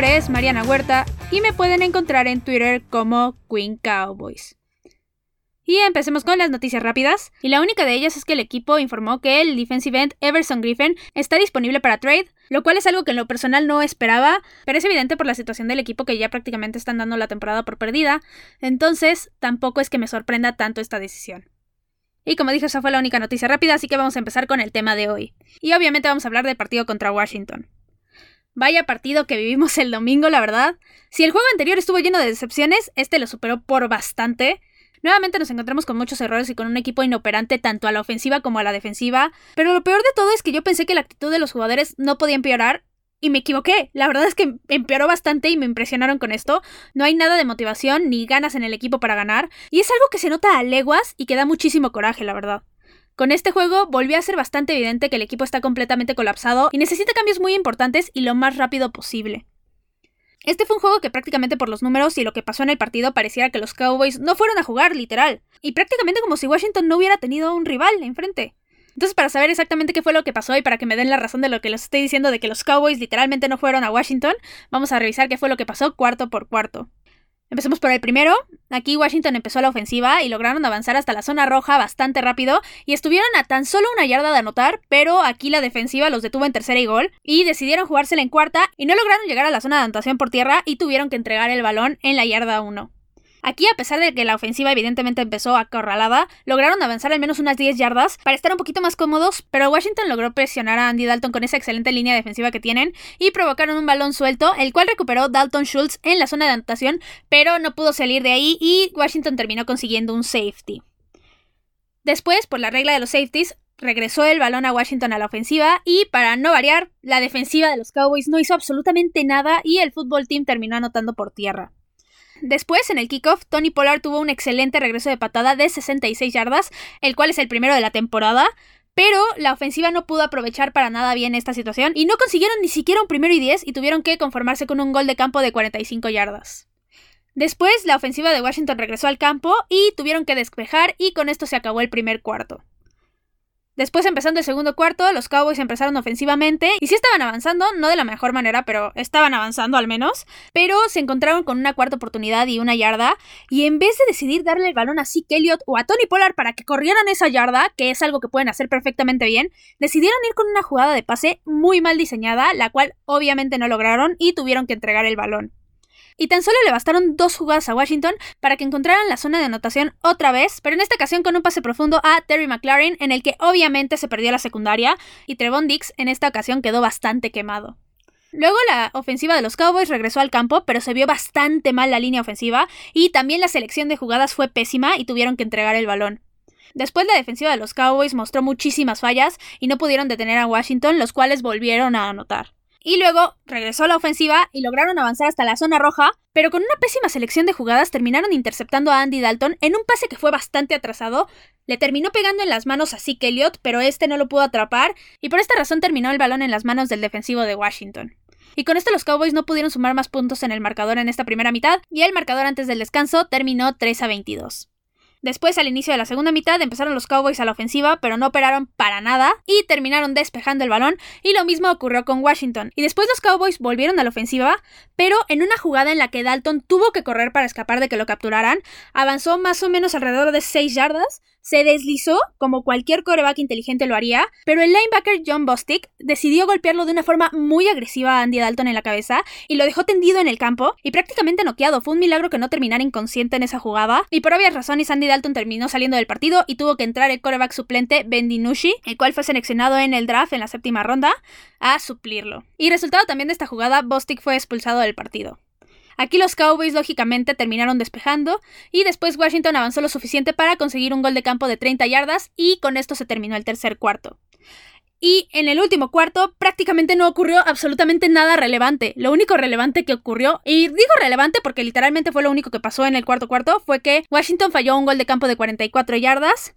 nombre es Mariana Huerta y me pueden encontrar en Twitter como Queen Cowboys. Y empecemos con las noticias rápidas. Y la única de ellas es que el equipo informó que el defensive end Everson Griffin está disponible para trade, lo cual es algo que en lo personal no esperaba, pero es evidente por la situación del equipo que ya prácticamente están dando la temporada por perdida, entonces tampoco es que me sorprenda tanto esta decisión. Y como dije, esa fue la única noticia rápida, así que vamos a empezar con el tema de hoy. Y obviamente vamos a hablar del partido contra Washington. Vaya partido que vivimos el domingo, la verdad. Si el juego anterior estuvo lleno de decepciones, este lo superó por bastante. Nuevamente nos encontramos con muchos errores y con un equipo inoperante tanto a la ofensiva como a la defensiva, pero lo peor de todo es que yo pensé que la actitud de los jugadores no podía empeorar y me equivoqué. La verdad es que empeoró bastante y me impresionaron con esto. No hay nada de motivación ni ganas en el equipo para ganar, y es algo que se nota a leguas y que da muchísimo coraje, la verdad. Con este juego volvió a ser bastante evidente que el equipo está completamente colapsado y necesita cambios muy importantes y lo más rápido posible. Este fue un juego que prácticamente por los números y lo que pasó en el partido pareciera que los Cowboys no fueron a jugar, literal. Y prácticamente como si Washington no hubiera tenido un rival enfrente. Entonces, para saber exactamente qué fue lo que pasó y para que me den la razón de lo que les estoy diciendo de que los Cowboys literalmente no fueron a Washington, vamos a revisar qué fue lo que pasó cuarto por cuarto. Empecemos por el primero. Aquí Washington empezó la ofensiva y lograron avanzar hasta la zona roja bastante rápido y estuvieron a tan solo una yarda de anotar, pero aquí la defensiva los detuvo en tercera y gol y decidieron jugársela en cuarta y no lograron llegar a la zona de anotación por tierra y tuvieron que entregar el balón en la yarda 1. Aquí, a pesar de que la ofensiva evidentemente empezó acorralada, lograron avanzar al menos unas 10 yardas para estar un poquito más cómodos, pero Washington logró presionar a Andy Dalton con esa excelente línea defensiva que tienen y provocaron un balón suelto, el cual recuperó Dalton Schultz en la zona de anotación, pero no pudo salir de ahí y Washington terminó consiguiendo un safety. Después, por la regla de los safeties, regresó el balón a Washington a la ofensiva y, para no variar, la defensiva de los Cowboys no hizo absolutamente nada y el fútbol team terminó anotando por tierra. Después, en el kickoff, Tony Pollard tuvo un excelente regreso de patada de 66 yardas, el cual es el primero de la temporada. Pero la ofensiva no pudo aprovechar para nada bien esta situación y no consiguieron ni siquiera un primero y 10 y tuvieron que conformarse con un gol de campo de 45 yardas. Después, la ofensiva de Washington regresó al campo y tuvieron que despejar y con esto se acabó el primer cuarto. Después, empezando el segundo cuarto, los Cowboys empezaron ofensivamente y sí estaban avanzando, no de la mejor manera, pero estaban avanzando al menos. Pero se encontraron con una cuarta oportunidad y una yarda. Y en vez de decidir darle el balón a Zeke Elliott o a Tony Pollard para que corrieran esa yarda, que es algo que pueden hacer perfectamente bien, decidieron ir con una jugada de pase muy mal diseñada, la cual obviamente no lograron y tuvieron que entregar el balón y tan solo le bastaron dos jugadas a Washington para que encontraran la zona de anotación otra vez, pero en esta ocasión con un pase profundo a Terry McLaren en el que obviamente se perdió la secundaria y Trevon Dix en esta ocasión quedó bastante quemado. Luego la ofensiva de los Cowboys regresó al campo, pero se vio bastante mal la línea ofensiva y también la selección de jugadas fue pésima y tuvieron que entregar el balón. Después la defensiva de los Cowboys mostró muchísimas fallas y no pudieron detener a Washington, los cuales volvieron a anotar. Y luego regresó la ofensiva y lograron avanzar hasta la zona roja, pero con una pésima selección de jugadas terminaron interceptando a Andy Dalton en un pase que fue bastante atrasado. Le terminó pegando en las manos a Zeke Elliott, pero este no lo pudo atrapar, y por esta razón terminó el balón en las manos del defensivo de Washington. Y con esto los Cowboys no pudieron sumar más puntos en el marcador en esta primera mitad, y el marcador antes del descanso terminó 3 a 22. Después, al inicio de la segunda mitad, empezaron los Cowboys a la ofensiva, pero no operaron para nada y terminaron despejando el balón, y lo mismo ocurrió con Washington. Y después los Cowboys volvieron a la ofensiva, pero en una jugada en la que Dalton tuvo que correr para escapar de que lo capturaran, avanzó más o menos alrededor de 6 yardas, se deslizó, como cualquier coreback inteligente lo haría, pero el linebacker John Bostic decidió golpearlo de una forma muy agresiva a Andy Dalton en la cabeza y lo dejó tendido en el campo y prácticamente noqueado. Fue un milagro que no terminara inconsciente en esa jugada y por obvias razones Andy Dalton terminó saliendo del partido y tuvo que entrar el coreback suplente Ben DiNucci, el cual fue seleccionado en el draft en la séptima ronda, a suplirlo. Y resultado también de esta jugada, Bostic fue expulsado del partido. Aquí los Cowboys lógicamente terminaron despejando y después Washington avanzó lo suficiente para conseguir un gol de campo de 30 yardas y con esto se terminó el tercer cuarto. Y en el último cuarto prácticamente no ocurrió absolutamente nada relevante. Lo único relevante que ocurrió, y digo relevante porque literalmente fue lo único que pasó en el cuarto cuarto, fue que Washington falló un gol de campo de 44 yardas,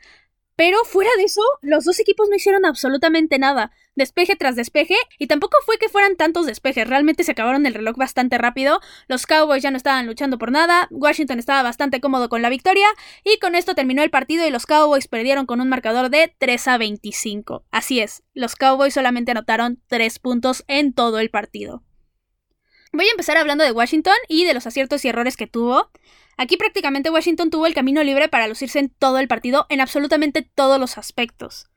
Pero fuera de eso, los dos equipos no hicieron absolutamente nada. Despeje tras despeje, y tampoco fue que fueran tantos despejes, realmente se acabaron el reloj bastante rápido. Los Cowboys ya no estaban luchando por nada, Washington estaba bastante cómodo con la victoria, y con esto terminó el partido y los Cowboys perdieron con un marcador de 3 a 25. Así es, los Cowboys solamente anotaron 3 puntos en todo el partido. Voy a empezar hablando de Washington y de los aciertos y errores que tuvo. Aquí prácticamente Washington tuvo el camino libre para lucirse en todo el partido, en absolutamente todos los aspectos.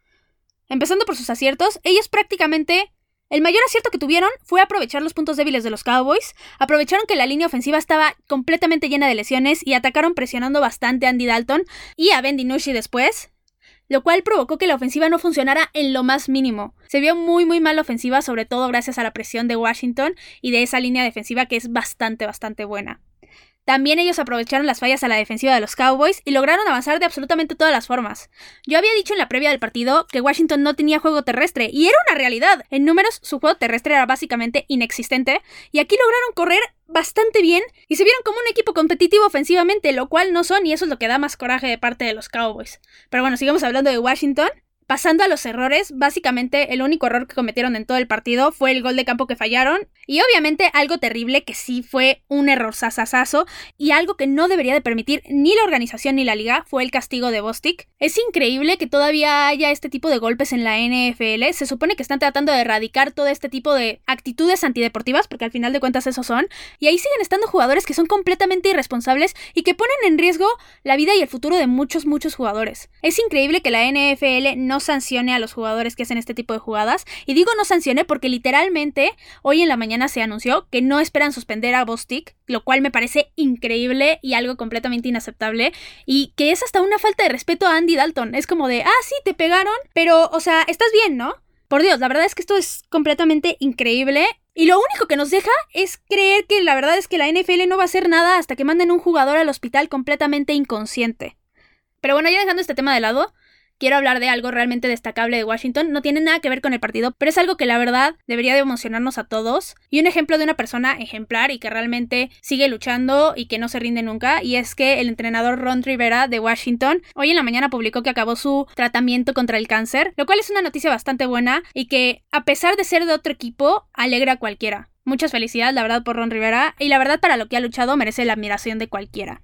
Empezando por sus aciertos, ellos prácticamente... El mayor acierto que tuvieron fue aprovechar los puntos débiles de los Cowboys, aprovecharon que la línea ofensiva estaba completamente llena de lesiones y atacaron presionando bastante a Andy Dalton y a Ben DiNucci después, lo cual provocó que la ofensiva no funcionara en lo más mínimo. Se vio muy muy mal la ofensiva, sobre todo gracias a la presión de Washington y de esa línea defensiva que es bastante bastante buena. También ellos aprovecharon las fallas a la defensiva de los Cowboys y lograron avanzar de absolutamente todas las formas. Yo había dicho en la previa del partido que Washington no tenía juego terrestre, y era una realidad. En números, su juego terrestre era básicamente inexistente, y aquí lograron correr bastante bien y se vieron como un equipo competitivo ofensivamente, lo cual no son, y eso es lo que da más coraje de parte de los Cowboys. Pero bueno, sigamos hablando de Washington. Pasando a los errores, básicamente el único error que cometieron en todo el partido fue el gol de campo que fallaron y obviamente algo terrible que sí fue un error sasasazo y algo que no debería de permitir ni la organización ni la liga fue el castigo de Bostic. Es increíble que todavía haya este tipo de golpes en la NFL, se supone que están tratando de erradicar todo este tipo de actitudes antideportivas porque al final de cuentas eso son y ahí siguen estando jugadores que son completamente irresponsables y que ponen en riesgo la vida y el futuro de muchos muchos jugadores. Es increíble que la NFL no sancione a los jugadores que hacen este tipo de jugadas. Y digo no sancione porque literalmente hoy en la mañana se anunció que no esperan suspender a Bostic, lo cual me parece increíble y algo completamente inaceptable. Y que es hasta una falta de respeto a Andy Dalton. Es como de, ah, sí, te pegaron, pero, o sea, estás bien, ¿no? Por Dios, la verdad es que esto es completamente increíble. Y lo único que nos deja es creer que la verdad es que la NFL no va a hacer nada hasta que manden un jugador al hospital completamente inconsciente. Pero bueno, ya dejando este tema de lado, quiero hablar de algo realmente destacable de Washington. No tiene nada que ver con el partido, pero es algo que la verdad debería de emocionarnos a todos. Y un ejemplo de una persona ejemplar y que realmente sigue luchando y que no se rinde nunca. Y es que el entrenador Ron Rivera de Washington hoy en la mañana publicó que acabó su tratamiento contra el cáncer, lo cual es una noticia bastante buena y que a pesar de ser de otro equipo, alegra a cualquiera. Muchas felicidades, la verdad, por Ron Rivera. Y la verdad, para lo que ha luchado, merece la admiración de cualquiera.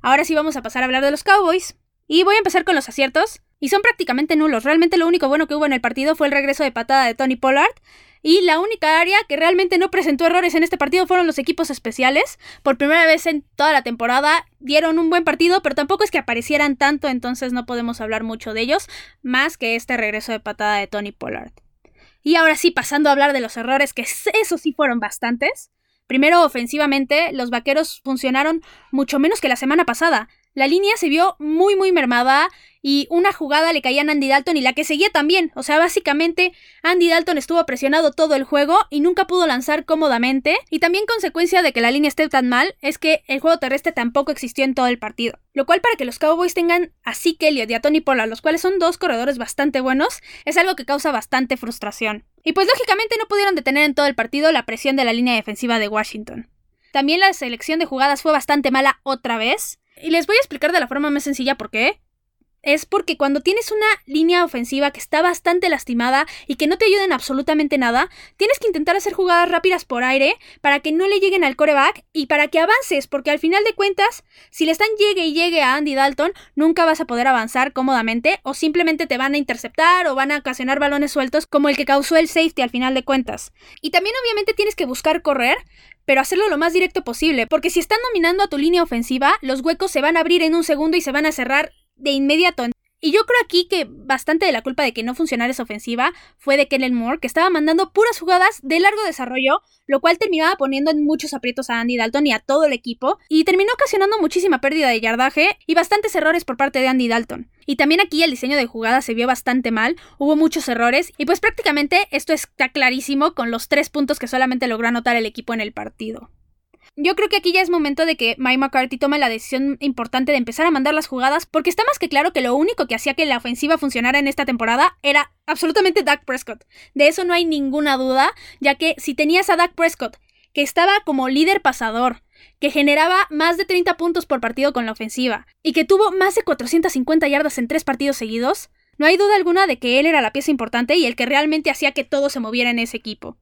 Ahora sí vamos a pasar a hablar de los Cowboys. Y voy a empezar con los aciertos. Y son prácticamente nulos. Realmente lo único bueno que hubo en el partido fue el regreso de patada de Tony Pollard. Y la única área que realmente no presentó errores en este partido fueron los equipos especiales. Por primera vez en toda la temporada dieron un buen partido, pero tampoco es que aparecieran tanto, entonces no podemos hablar mucho de ellos, más que este regreso de patada de Tony Pollard. Y ahora sí, pasando a hablar de los errores, que esos sí fueron bastantes. Primero, ofensivamente, los vaqueros funcionaron mucho menos que la semana pasada. La línea se vio muy muy mermada y una jugada le caía a Andy Dalton y la que seguía también. O sea, básicamente Andy Dalton estuvo presionado todo el juego y nunca pudo lanzar cómodamente. Y también consecuencia de que la línea esté tan mal es que el juego terrestre tampoco existió en todo el partido. Lo cual para que los Cowboys tengan a Zeke Elliott y a Tony Pollard, los cuales son dos corredores bastante buenos, es algo que causa bastante frustración. Y pues lógicamente no pudieron detener en todo el partido la presión de la línea defensiva de Washington. También la selección de jugadas fue bastante mala otra vez. Y les voy a explicar de la forma más sencilla por qué es porque cuando tienes una línea ofensiva que está bastante lastimada y que no te ayuda en absolutamente nada, tienes que intentar hacer jugadas rápidas por aire para que no le lleguen al coreback y para que avances, porque al final de cuentas, si le están llegue y llegue a Andy Dalton, nunca vas a poder avanzar cómodamente o simplemente te van a interceptar o van a ocasionar balones sueltos como el que causó el safety al final de cuentas. Y también obviamente tienes que buscar correr, pero hacerlo lo más directo posible, porque si están dominando a tu línea ofensiva, los huecos se van a abrir en un segundo y se van a cerrar de inmediato. Y yo creo aquí que bastante de la culpa de que no funcionara esa ofensiva fue de Kellen Moore, que estaba mandando puras jugadas de largo desarrollo, lo cual terminaba poniendo en muchos aprietos a Andy Dalton y a todo el equipo, y terminó ocasionando muchísima pérdida de yardaje y bastantes errores por parte de Andy Dalton. Y también aquí el diseño de jugada se vio bastante mal, hubo muchos errores, y pues prácticamente esto está clarísimo con los tres puntos que solamente logró anotar el equipo en el partido. Yo creo que aquí ya es momento de que Mike McCarthy tome la decisión importante de empezar a mandar las jugadas, porque está más que claro que lo único que hacía que la ofensiva funcionara en esta temporada era absolutamente Dak Prescott. De eso no hay ninguna duda, ya que si tenías a Dak Prescott, que estaba como líder pasador, que generaba más de 30 puntos por partido con la ofensiva y que tuvo más de 450 yardas en tres partidos seguidos, no hay duda alguna de que él era la pieza importante y el que realmente hacía que todo se moviera en ese equipo.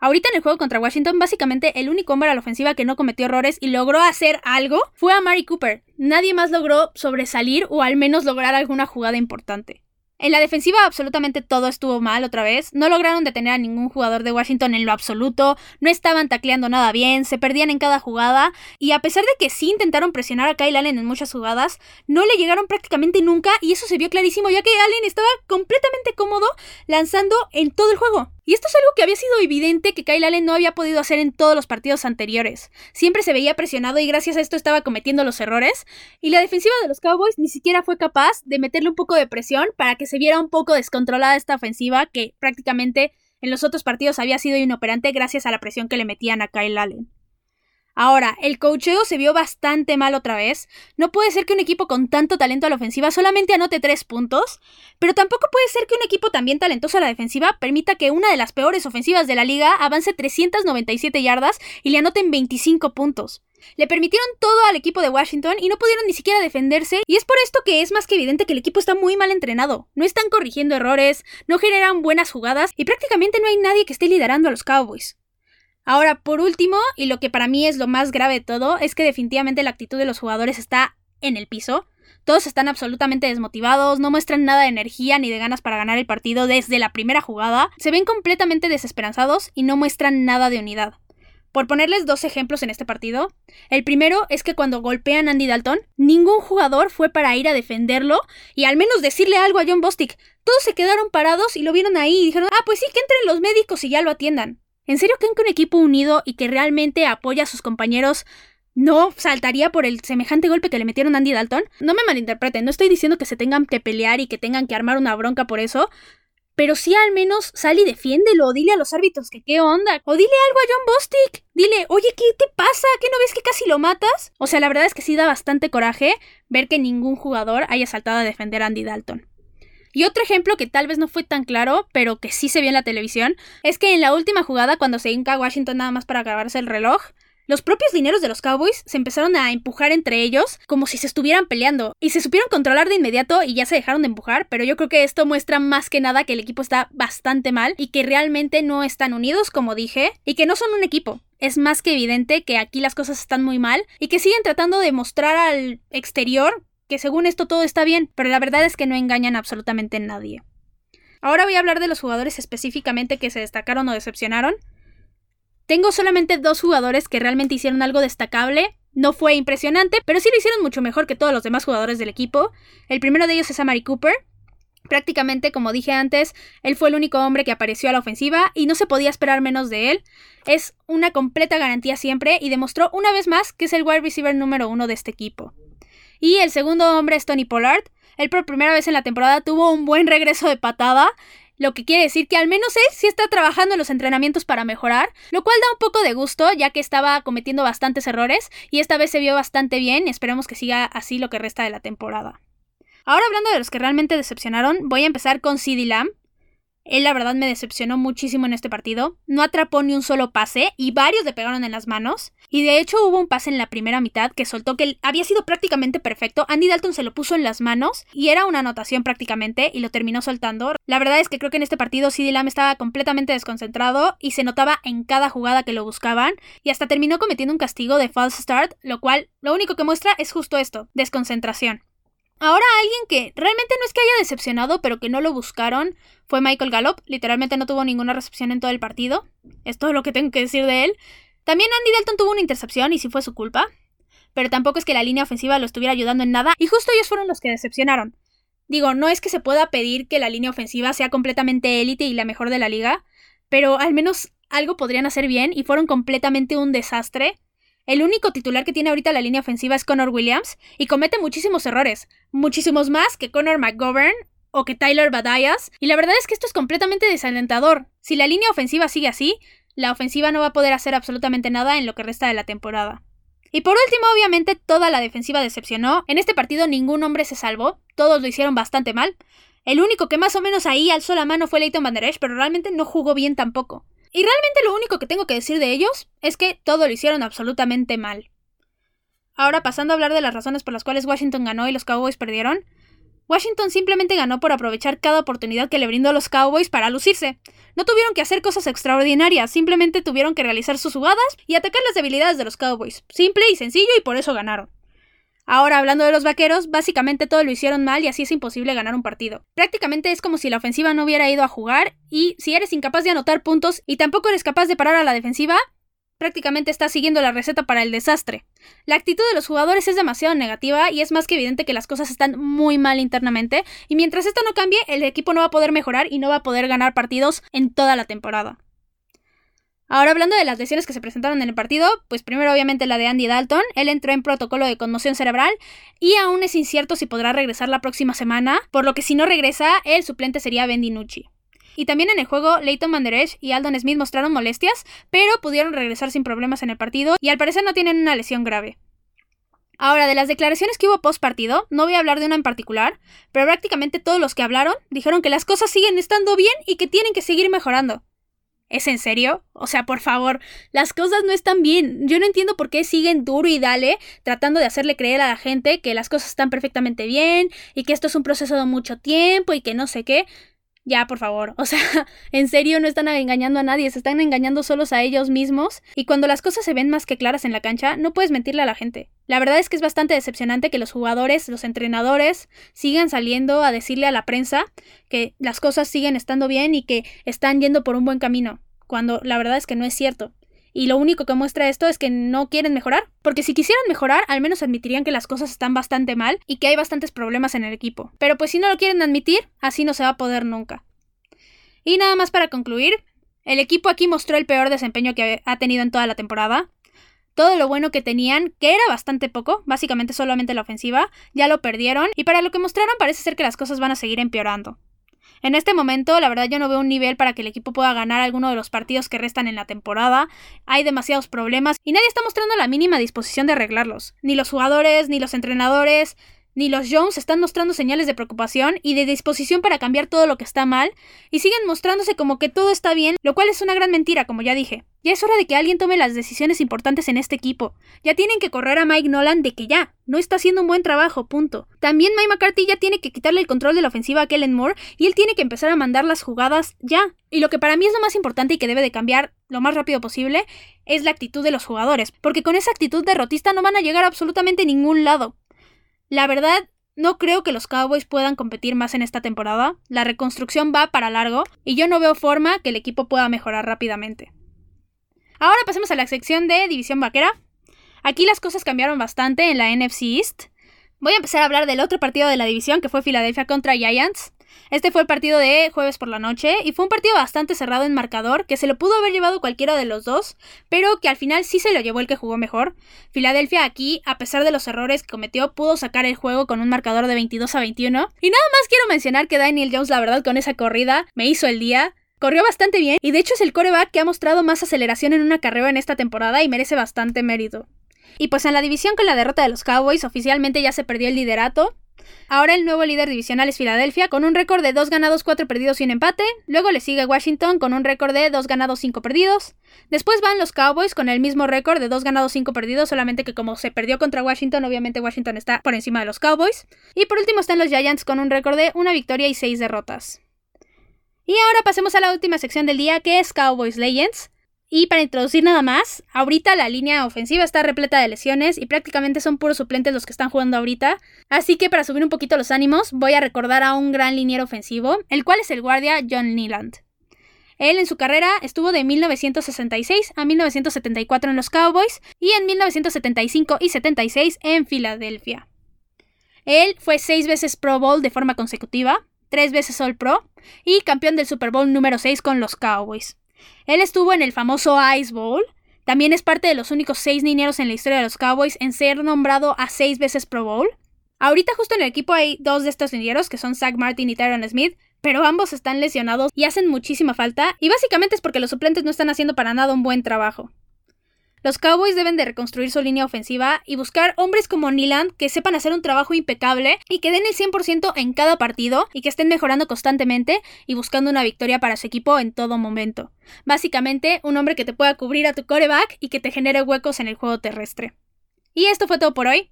Ahorita en el juego contra Washington, básicamente el único hombre a la ofensiva que no cometió errores y logró hacer algo fue a Mari Cooper. Nadie más logró sobresalir o al menos lograr alguna jugada importante. En la defensiva absolutamente todo estuvo mal otra vez. No lograron detener a ningún jugador de Washington en lo absoluto. No estaban tacleando nada bien. Se perdían en cada jugada. Y a pesar de que sí intentaron presionar a Kyle Allen en muchas jugadas, no le llegaron prácticamente nunca. Y eso se vio clarísimo ya que Allen estaba completamente cómodo lanzando en todo el juego. Y esto es algo que había sido evidente que Kyle Allen no había podido hacer en todos los partidos anteriores. Siempre se veía presionado y gracias a esto estaba cometiendo los errores. Y la defensiva de los Cowboys ni siquiera fue capaz de meterle un poco de presión para que se viera un poco descontrolada esta ofensiva que prácticamente en los otros partidos había sido inoperante gracias a la presión que le metían a Kyle Allen. Ahora, el cocheo se vio bastante mal otra vez. No puede ser que un equipo con tanto talento a la ofensiva solamente anote 3 puntos, pero tampoco puede ser que un equipo también talentoso a la defensiva permita que una de las peores ofensivas de la liga avance 397 yardas y le anoten 25 puntos. Le permitieron todo al equipo de Washington y no pudieron ni siquiera defenderse, y es por esto que es más que evidente que el equipo está muy mal entrenado. No están corrigiendo errores, no generan buenas jugadas y prácticamente no hay nadie que esté liderando a los Cowboys. Ahora, por último, y lo que para mí es lo más grave de todo, es que definitivamente la actitud de los jugadores está en el piso. Todos están absolutamente desmotivados, no muestran nada de energía ni de ganas para ganar el partido desde la primera jugada, se ven completamente desesperanzados y no muestran nada de unidad. Por ponerles dos ejemplos en este partido, el primero es que cuando golpean a Andy Dalton, ningún jugador fue para ir a defenderlo y al menos decirle algo a John Bostic. Todos se quedaron parados y lo vieron ahí y dijeron, ah, pues sí, que entren los médicos y ya lo atiendan. ¿En serio creen que un equipo unido y que realmente apoya a sus compañeros no saltaría por el semejante golpe que le metieron a Andy Dalton? No me malinterpreten, no estoy diciendo que se tengan que pelear y que tengan que armar una bronca por eso, pero sí al menos sal y defiéndelo, dile a los árbitros que qué onda, o dile algo a John Bostic, dile, oye, ¿qué te pasa? ¿Qué no ves que casi lo matas? O sea, la verdad es que sí da bastante coraje ver que ningún jugador haya saltado a defender a Andy Dalton. Y otro ejemplo que tal vez no fue tan claro, pero que sí se vio en la televisión, es que en la última jugada, cuando se hinca Washington nada más para grabarse el reloj, los propios dineros de los Cowboys se empezaron a empujar entre ellos como si se estuvieran peleando y se supieron controlar de inmediato y ya se dejaron de empujar, pero yo creo que esto muestra más que nada que el equipo está bastante mal y que realmente no están unidos como dije y que no son un equipo. Es más que evidente que aquí las cosas están muy mal y que siguen tratando de mostrar al exterior que según esto todo está bien, pero la verdad es que no engañan absolutamente a nadie. Ahora voy a hablar de los jugadores específicamente que se destacaron o decepcionaron. Tengo solamente dos jugadores que realmente hicieron algo destacable. No fue impresionante, pero sí lo hicieron mucho mejor que todos los demás jugadores del equipo. El primero de ellos es Amari Cooper. Prácticamente, como dije antes, él fue el único hombre que apareció a la ofensiva y no se podía esperar menos de él. Es una completa garantía siempre y demostró una vez más que es el wide receiver número uno de este equipo. Y el segundo hombre es Tony Pollard. Él por primera vez en la temporada tuvo un buen regreso de patada, lo que quiere decir que al menos él sí está trabajando en los entrenamientos para mejorar, lo cual da un poco de gusto ya que estaba cometiendo bastantes errores y esta vez se vio bastante bien esperemos que siga así lo que resta de la temporada. Ahora hablando de los que realmente decepcionaron, voy a empezar con CD Lamb. Él la verdad me decepcionó muchísimo en este partido. No atrapó ni un solo pase y varios le pegaron en las manos. Y de hecho hubo un pase en la primera mitad que soltó que había sido prácticamente perfecto. Andy Dalton se lo puso en las manos y era una anotación prácticamente y lo terminó soltando. La verdad es que creo que en este partido CD Lamb estaba completamente desconcentrado y se notaba en cada jugada que lo buscaban y hasta terminó cometiendo un castigo de false start, lo cual lo único que muestra es justo esto, desconcentración. Ahora alguien que realmente no es que haya decepcionado, pero que no lo buscaron, fue Michael Gallup. Literalmente no tuvo ninguna recepción en todo el partido. Es todo lo que tengo que decir de él. También Andy Dalton tuvo una intercepción y sí fue su culpa. Pero tampoco es que la línea ofensiva lo estuviera ayudando en nada. Y justo ellos fueron los que decepcionaron. Digo, no es que se pueda pedir que la línea ofensiva sea completamente élite y la mejor de la liga. Pero al menos algo podrían hacer bien y fueron completamente un desastre. El único titular que tiene ahorita la línea ofensiva es Connor Williams y comete muchísimos errores, muchísimos más que Connor McGovern o que Tyler Badayas, y la verdad es que esto es completamente desalentador. Si la línea ofensiva sigue así, la ofensiva no va a poder hacer absolutamente nada en lo que resta de la temporada. Y por último, obviamente, toda la defensiva decepcionó. En este partido ningún hombre se salvó, todos lo hicieron bastante mal. El único que más o menos ahí alzó la mano fue Leighton Van pero realmente no jugó bien tampoco. Y realmente lo único que tengo que decir de ellos es que todo lo hicieron absolutamente mal. Ahora pasando a hablar de las razones por las cuales Washington ganó y los Cowboys perdieron. Washington simplemente ganó por aprovechar cada oportunidad que le brindó a los Cowboys para lucirse. No tuvieron que hacer cosas extraordinarias, simplemente tuvieron que realizar sus jugadas y atacar las debilidades de los Cowboys. Simple y sencillo y por eso ganaron. Ahora, hablando de los vaqueros, básicamente todo lo hicieron mal y así es imposible ganar un partido. Prácticamente es como si la ofensiva no hubiera ido a jugar y si eres incapaz de anotar puntos y tampoco eres capaz de parar a la defensiva, prácticamente estás siguiendo la receta para el desastre. La actitud de los jugadores es demasiado negativa y es más que evidente que las cosas están muy mal internamente y mientras esto no cambie, el equipo no va a poder mejorar y no va a poder ganar partidos en toda la temporada. Ahora hablando de las lesiones que se presentaron en el partido, pues primero obviamente la de Andy Dalton, él entró en protocolo de conmoción cerebral y aún es incierto si podrá regresar la próxima semana, por lo que si no regresa, el suplente sería Ben DiNucci. Y también en el juego, Leighton Manderech y Aldon Smith mostraron molestias, pero pudieron regresar sin problemas en el partido y al parecer no tienen una lesión grave. Ahora, de las declaraciones que hubo post partido, no voy a hablar de una en particular, pero prácticamente todos los que hablaron dijeron que las cosas siguen estando bien y que tienen que seguir mejorando. ¿Es en serio? O sea, por favor, las cosas no están bien. Yo no entiendo por qué siguen duro y dale tratando de hacerle creer a la gente que las cosas están perfectamente bien y que esto es un proceso de mucho tiempo y que no sé qué. Ya, por favor. O sea, en serio no están engañando a nadie, se están engañando solos a ellos mismos. Y cuando las cosas se ven más que claras en la cancha, no puedes mentirle a la gente. La verdad es que es bastante decepcionante que los jugadores, los entrenadores, sigan saliendo a decirle a la prensa que las cosas siguen estando bien y que están yendo por un buen camino. Cuando la verdad es que no es cierto. Y lo único que muestra esto es que no quieren mejorar. Porque si quisieran mejorar, al menos admitirían que las cosas están bastante mal y que hay bastantes problemas en el equipo. Pero pues si no lo quieren admitir, así no se va a poder nunca. Y nada más para concluir, el equipo aquí mostró el peor desempeño que ha tenido en toda la temporada. Todo lo bueno que tenían, que era bastante poco, básicamente solamente la ofensiva, ya lo perdieron y para lo que mostraron parece ser que las cosas van a seguir empeorando. En este momento, la verdad, yo no veo un nivel para que el equipo pueda ganar alguno de los partidos que restan en la temporada. Hay demasiados problemas y nadie está mostrando la mínima disposición de arreglarlos. Ni los jugadores, ni los entrenadores, ni los Jones están mostrando señales de preocupación y de disposición para cambiar todo lo que está mal, y siguen mostrándose como que todo está bien, lo cual es una gran mentira, como ya dije. Ya es hora de que alguien tome las decisiones importantes en este equipo. Ya tienen que correr a Mike Nolan de que ya, no está haciendo un buen trabajo, punto. También Mike McCarthy ya tiene que quitarle el control de la ofensiva a Kellen Moore y él tiene que empezar a mandar las jugadas ya. Y lo que para mí es lo más importante y que debe de cambiar lo más rápido posible es la actitud de los jugadores, porque con esa actitud derrotista no van a llegar a absolutamente ningún lado. La verdad, no creo que los Cowboys puedan competir más en esta temporada. La reconstrucción va para largo y yo no veo forma que el equipo pueda mejorar rápidamente. Ahora pasemos a la sección de División Vaquera. Aquí las cosas cambiaron bastante en la NFC East. Voy a empezar a hablar del otro partido de la división que fue Filadelfia contra Giants. Este fue el partido de jueves por la noche y fue un partido bastante cerrado en marcador, que se lo pudo haber llevado cualquiera de los dos, pero que al final sí se lo llevó el que jugó mejor. Filadelfia aquí, a pesar de los errores que cometió, pudo sacar el juego con un marcador de 22 a 21. Y nada más quiero mencionar que Daniel Jones, la verdad, con esa corrida me hizo el día. Corrió bastante bien y de hecho es el coreback que ha mostrado más aceleración en una carrera en esta temporada y merece bastante mérito. Y pues en la división con la derrota de los Cowboys oficialmente ya se perdió el liderato. Ahora el nuevo líder divisional es Filadelfia, con un récord de 2 ganados, 4 perdidos y un empate. Luego le sigue Washington con un récord de 2 ganados, 5 perdidos. Después van los Cowboys con el mismo récord de 2 ganados, 5 perdidos, solamente que como se perdió contra Washington, obviamente Washington está por encima de los Cowboys. Y por último están los Giants con un récord de 1 victoria y 6 derrotas. Y ahora pasemos a la última sección del día, que es Cowboys Legends. Y para introducir nada más, ahorita la línea ofensiva está repleta de lesiones y prácticamente son puros suplentes los que están jugando ahorita. Así que para subir un poquito los ánimos, voy a recordar a un gran liniero ofensivo, el cual es el guardia John Nealand. Él en su carrera estuvo de 1966 a 1974 en los Cowboys y en 1975 y 76 en Filadelfia. Él fue seis veces Pro Bowl de forma consecutiva, tres veces All Pro y campeón del Super Bowl número 6 con los Cowboys. Él estuvo en el famoso Ice Bowl. También es parte de los únicos seis niñeros en la historia de los Cowboys en ser nombrado a seis veces Pro Bowl. Ahorita justo en el equipo hay dos de estos niñeros, que son Zach Martin y Tyron Smith, pero ambos están lesionados y hacen muchísima falta, y básicamente es porque los suplentes no están haciendo para nada un buen trabajo. Los Cowboys deben de reconstruir su línea ofensiva y buscar hombres como Neeland que sepan hacer un trabajo impecable y que den el 100% en cada partido y que estén mejorando constantemente y buscando una victoria para su equipo en todo momento. Básicamente, un hombre que te pueda cubrir a tu coreback y que te genere huecos en el juego terrestre. Y esto fue todo por hoy.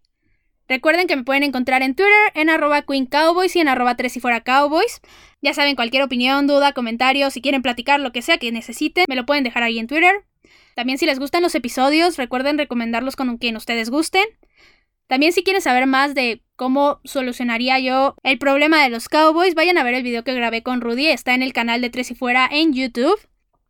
Recuerden que me pueden encontrar en Twitter en arroba Queen Cowboys y en arroba tres y fuera Cowboys. Ya saben, cualquier opinión, duda, comentario, si quieren platicar, lo que sea que necesiten, me lo pueden dejar ahí en Twitter. También si les gustan los episodios, recuerden recomendarlos con quien ustedes gusten. También si quieren saber más de cómo solucionaría yo el problema de los Cowboys, vayan a ver el video que grabé con Rudy, está en el canal de Tres y Fuera en YouTube.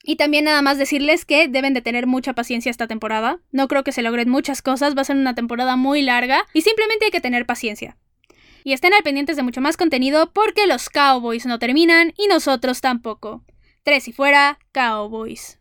Y también nada más decirles que deben de tener mucha paciencia esta temporada. No creo que se logren muchas cosas, va a ser una temporada muy larga y simplemente hay que tener paciencia. Y estén al pendientes de mucho más contenido porque los Cowboys no terminan y nosotros tampoco. Tres y fuera, Cowboys.